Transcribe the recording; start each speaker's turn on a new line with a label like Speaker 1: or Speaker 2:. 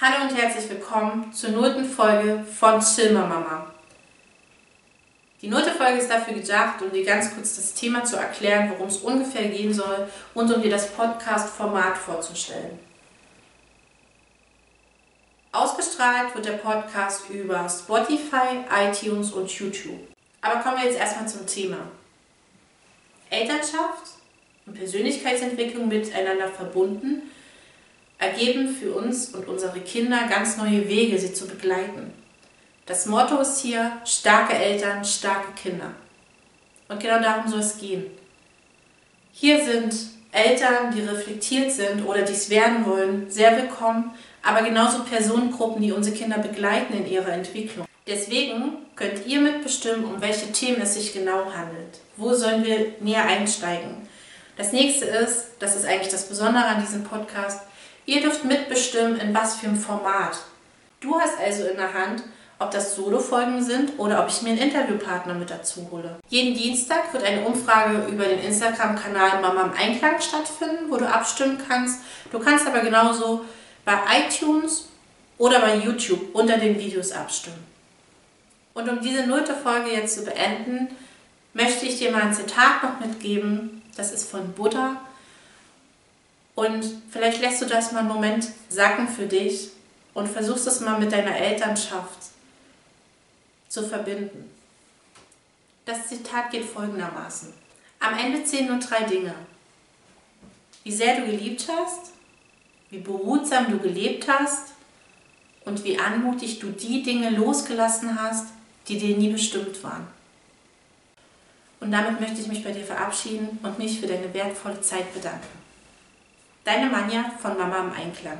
Speaker 1: Hallo und herzlich willkommen zur nullten Folge von Chilmer Mama. Die nullte Folge ist dafür gedacht, um dir ganz kurz das Thema zu erklären, worum es ungefähr gehen soll und um dir das Podcast-Format vorzustellen. Ausgestrahlt wird der Podcast über Spotify, iTunes und YouTube. Aber kommen wir jetzt erstmal zum Thema. Elternschaft und Persönlichkeitsentwicklung miteinander verbunden ergeben für uns und unsere Kinder ganz neue Wege, sie zu begleiten. Das Motto ist hier, starke Eltern, starke Kinder. Und genau darum soll es gehen. Hier sind Eltern, die reflektiert sind oder dies werden wollen, sehr willkommen, aber genauso Personengruppen, die unsere Kinder begleiten in ihrer Entwicklung. Deswegen könnt ihr mitbestimmen, um welche Themen es sich genau handelt. Wo sollen wir näher einsteigen? Das nächste ist, das ist eigentlich das Besondere an diesem Podcast, Ihr dürft mitbestimmen, in was für einem Format. Du hast also in der Hand, ob das Solo-Folgen sind oder ob ich mir einen Interviewpartner mit dazu hole. Jeden Dienstag wird eine Umfrage über den Instagram-Kanal Mama im Einklang stattfinden, wo du abstimmen kannst. Du kannst aber genauso bei iTunes oder bei YouTube unter den Videos abstimmen. Und um diese nullte Folge jetzt zu beenden, möchte ich dir mal ein Zitat noch mitgeben. Das ist von Buddha und vielleicht lässt du das mal einen Moment sacken für dich und versuchst es mal mit deiner Elternschaft zu verbinden. Das Zitat geht folgendermaßen. Am Ende zählen nur drei Dinge. Wie sehr du geliebt hast, wie behutsam du gelebt hast und wie anmutig du die Dinge losgelassen hast, die dir nie bestimmt waren. Und damit möchte ich mich bei dir verabschieden und mich für deine wertvolle Zeit bedanken. Deine Manja von Mama im Einklang.